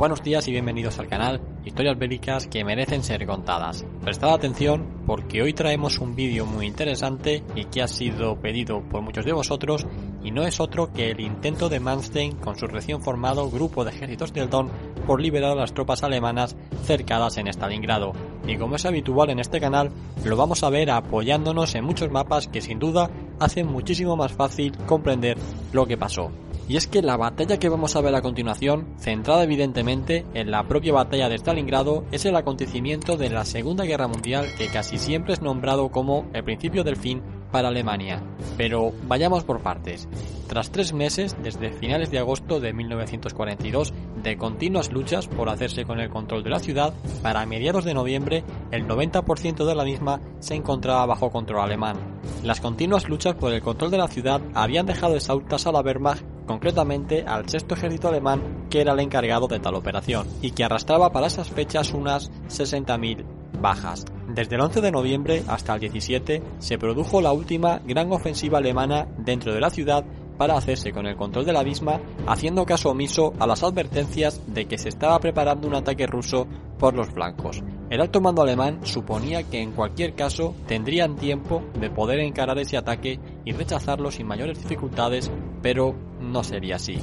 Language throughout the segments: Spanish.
Buenos días y bienvenidos al canal Historias bélicas que merecen ser contadas. Prestad atención porque hoy traemos un vídeo muy interesante y que ha sido pedido por muchos de vosotros y no es otro que el intento de Manstein con su recién formado grupo de ejércitos del Don por liberar a las tropas alemanas cercadas en Stalingrado. Y como es habitual en este canal, lo vamos a ver apoyándonos en muchos mapas que sin duda hacen muchísimo más fácil comprender lo que pasó. Y es que la batalla que vamos a ver a continuación, centrada evidentemente en la propia batalla de Stalingrado, es el acontecimiento de la Segunda Guerra Mundial que casi siempre es nombrado como el principio del fin para Alemania. Pero vayamos por partes. Tras tres meses, desde finales de agosto de 1942, de continuas luchas por hacerse con el control de la ciudad, para mediados de noviembre el 90% de la misma se encontraba bajo control alemán. Las continuas luchas por el control de la ciudad habían dejado exhaustas a la Wehrmacht concretamente al sexto ejército alemán que era el encargado de tal operación y que arrastraba para esas fechas unas 60.000 bajas. Desde el 11 de noviembre hasta el 17 se produjo la última gran ofensiva alemana dentro de la ciudad para hacerse con el control de la misma, haciendo caso omiso a las advertencias de que se estaba preparando un ataque ruso por los flancos. El alto mando alemán suponía que en cualquier caso tendrían tiempo de poder encarar ese ataque y rechazarlo sin mayores dificultades, pero no sería así.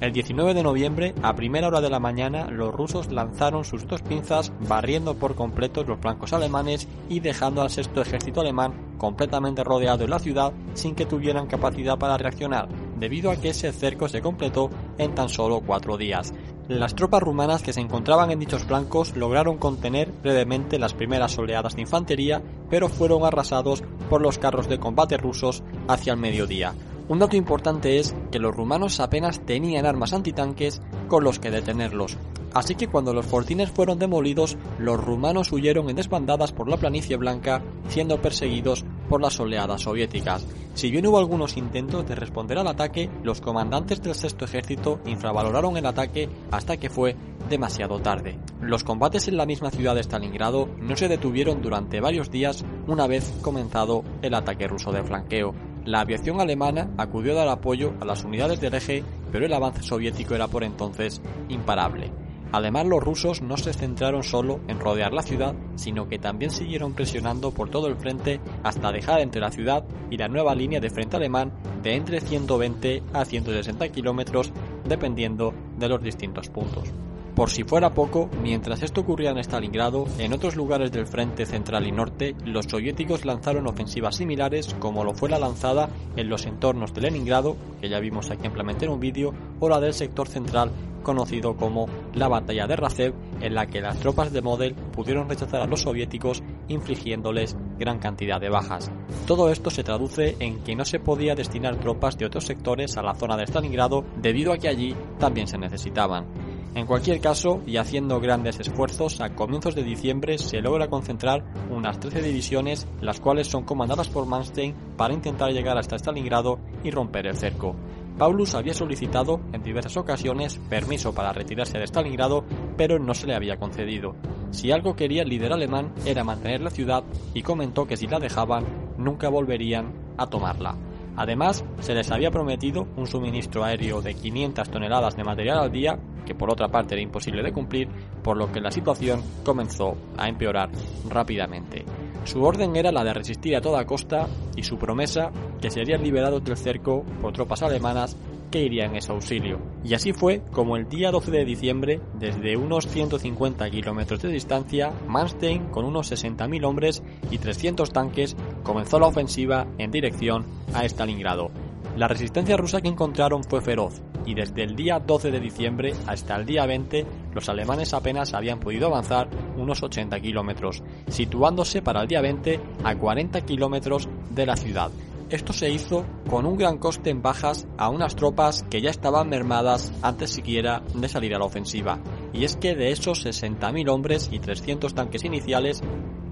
El 19 de noviembre, a primera hora de la mañana, los rusos lanzaron sus dos pinzas barriendo por completo los flancos alemanes y dejando al sexto ejército alemán completamente rodeado en la ciudad sin que tuvieran capacidad para reaccionar, debido a que ese cerco se completó en tan solo cuatro días. Las tropas rumanas que se encontraban en dichos flancos lograron contener brevemente las primeras oleadas de infantería, pero fueron arrasados por los carros de combate rusos hacia el mediodía. Un dato importante es que los rumanos apenas tenían armas antitanques con los que detenerlos, así que cuando los fortines fueron demolidos, los rumanos huyeron en desbandadas por la planicie blanca, siendo perseguidos por las oleadas soviéticas. Si bien hubo algunos intentos de responder al ataque, los comandantes del sexto ejército infravaloraron el ataque hasta que fue demasiado tarde. Los combates en la misma ciudad de Stalingrado no se detuvieron durante varios días una vez comenzado el ataque ruso de flanqueo, la aviación alemana acudió a dar apoyo a las unidades del eje, pero el avance soviético era por entonces imparable. Además, los rusos no se centraron solo en rodear la ciudad, sino que también siguieron presionando por todo el frente hasta dejar entre la ciudad y la nueva línea de frente alemán de entre 120 a 160 kilómetros, dependiendo de los distintos puntos. Por si fuera poco, mientras esto ocurría en Stalingrado, en otros lugares del frente central y norte, los soviéticos lanzaron ofensivas similares como lo fue la lanzada en los entornos de Leningrado, que ya vimos aquí ampliamente en un vídeo, o la del sector central conocido como la batalla de Razev, en la que las tropas de Model pudieron rechazar a los soviéticos infligiéndoles gran cantidad de bajas. Todo esto se traduce en que no se podía destinar tropas de otros sectores a la zona de Stalingrado debido a que allí también se necesitaban. En cualquier caso, y haciendo grandes esfuerzos, a comienzos de diciembre se logra concentrar unas 13 divisiones, las cuales son comandadas por Manstein para intentar llegar hasta Stalingrado y romper el cerco. Paulus había solicitado en diversas ocasiones permiso para retirarse de Stalingrado, pero no se le había concedido. Si algo quería el líder alemán era mantener la ciudad y comentó que si la dejaban nunca volverían a tomarla. Además, se les había prometido un suministro aéreo de 500 toneladas de material al día, que por otra parte era imposible de cumplir, por lo que la situación comenzó a empeorar rápidamente. Su orden era la de resistir a toda costa y su promesa que serían liberados del cerco por tropas alemanas que irían en su auxilio. Y así fue como el día 12 de diciembre, desde unos 150 kilómetros de distancia, Manstein, con unos 60.000 hombres y 300 tanques, comenzó la ofensiva en dirección a Stalingrado. La resistencia rusa que encontraron fue feroz, y desde el día 12 de diciembre hasta el día 20 los alemanes apenas habían podido avanzar unos 80 kilómetros, situándose para el día 20 a 40 kilómetros de la ciudad, esto se hizo con un gran coste en bajas a unas tropas que ya estaban mermadas antes siquiera de salir a la ofensiva. Y es que de esos 60.000 hombres y 300 tanques iniciales,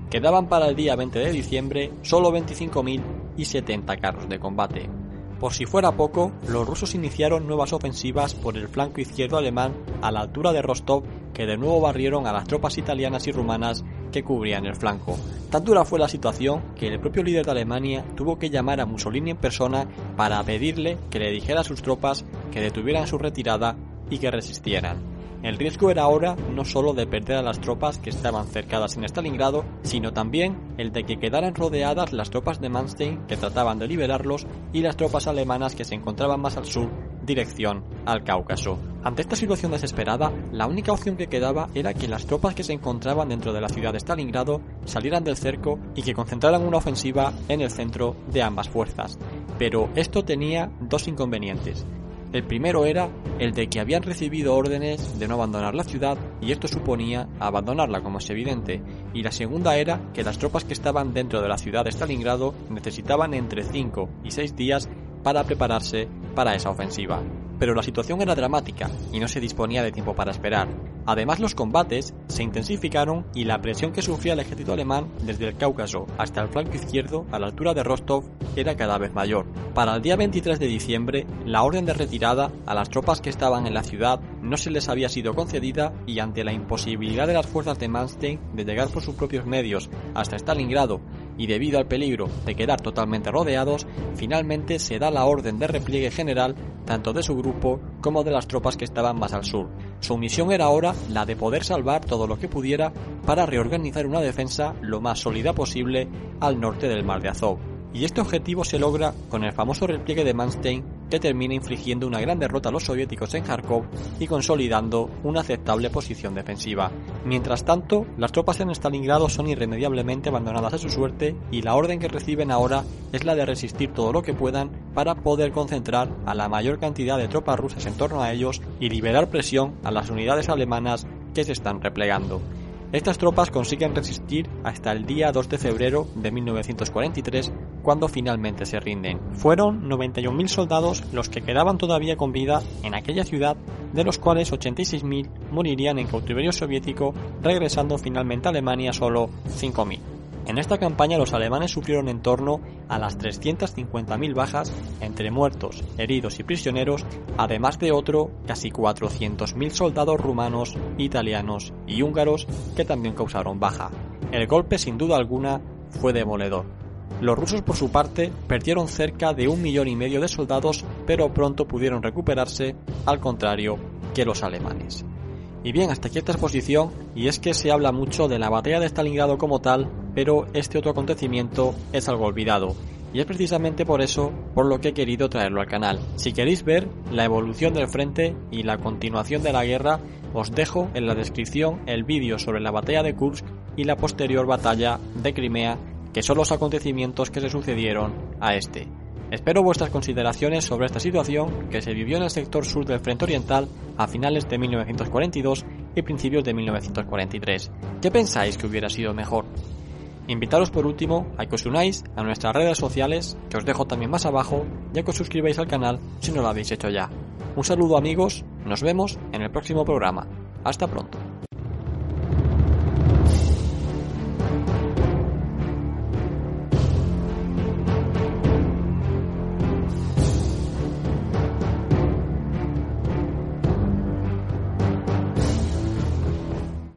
quedaban para el día 20 de diciembre solo 25.000 y 70 carros de combate. Por si fuera poco, los rusos iniciaron nuevas ofensivas por el flanco izquierdo alemán a la altura de Rostov que de nuevo barrieron a las tropas italianas y rumanas que cubrían el flanco. Tan dura fue la situación que el propio líder de Alemania tuvo que llamar a Mussolini en persona para pedirle que le dijera a sus tropas que detuvieran su retirada y que resistieran. El riesgo era ahora no solo de perder a las tropas que estaban cercadas en Stalingrado, sino también el de que quedaran rodeadas las tropas de Manstein que trataban de liberarlos y las tropas alemanas que se encontraban más al sur, dirección al Cáucaso. Ante esta situación desesperada, la única opción que quedaba era que las tropas que se encontraban dentro de la ciudad de Stalingrado salieran del cerco y que concentraran una ofensiva en el centro de ambas fuerzas. Pero esto tenía dos inconvenientes. El primero era el de que habían recibido órdenes de no abandonar la ciudad y esto suponía abandonarla como es evidente, y la segunda era que las tropas que estaban dentro de la ciudad de Stalingrado necesitaban entre 5 y 6 días para prepararse para esa ofensiva. Pero la situación era dramática y no se disponía de tiempo para esperar. Además los combates se intensificaron y la presión que sufría el ejército alemán desde el Cáucaso hasta el flanco izquierdo a la altura de Rostov era cada vez mayor. Para el día 23 de diciembre, la orden de retirada a las tropas que estaban en la ciudad no se les había sido concedida y ante la imposibilidad de las fuerzas de Manstein de llegar por sus propios medios hasta Stalingrado y debido al peligro de quedar totalmente rodeados, finalmente se da la orden de repliegue general tanto de su grupo como de las tropas que estaban más al sur. Su misión era ahora la de poder salvar todo lo que pudiera para reorganizar una defensa lo más sólida posible al norte del mar de Azov y este objetivo se logra con el famoso repliegue de Manstein que termina infligiendo una gran derrota a los soviéticos en Kharkov y consolidando una aceptable posición defensiva. Mientras tanto, las tropas en Stalingrado son irremediablemente abandonadas a su suerte y la orden que reciben ahora es la de resistir todo lo que puedan para poder concentrar a la mayor cantidad de tropas rusas en torno a ellos y liberar presión a las unidades alemanas que se están replegando. Estas tropas consiguen resistir hasta el día 2 de febrero de 1943, cuando finalmente se rinden. Fueron 91.000 soldados los que quedaban todavía con vida en aquella ciudad, de los cuales 86.000 morirían en cautiverio soviético, regresando finalmente a Alemania solo 5.000. En esta campaña los alemanes sufrieron en torno a las 350.000 bajas entre muertos, heridos y prisioneros, además de otro casi 400.000 soldados rumanos, italianos y húngaros que también causaron baja. El golpe sin duda alguna fue demoledor. Los rusos por su parte perdieron cerca de un millón y medio de soldados, pero pronto pudieron recuperarse, al contrario que los alemanes. Y bien, hasta aquí esta exposición, y es que se habla mucho de la batalla de Stalingrado como tal, pero este otro acontecimiento es algo olvidado. Y es precisamente por eso por lo que he querido traerlo al canal. Si queréis ver la evolución del frente y la continuación de la guerra, os dejo en la descripción el vídeo sobre la batalla de Kursk y la posterior batalla de Crimea, que son los acontecimientos que se sucedieron a este. Espero vuestras consideraciones sobre esta situación que se vivió en el sector sur del Frente Oriental a finales de 1942 y principios de 1943. ¿Qué pensáis que hubiera sido mejor? Invitaros por último a que os unáis a nuestras redes sociales, que os dejo también más abajo, ya que os suscribáis al canal si no lo habéis hecho ya. Un saludo amigos, nos vemos en el próximo programa. Hasta pronto.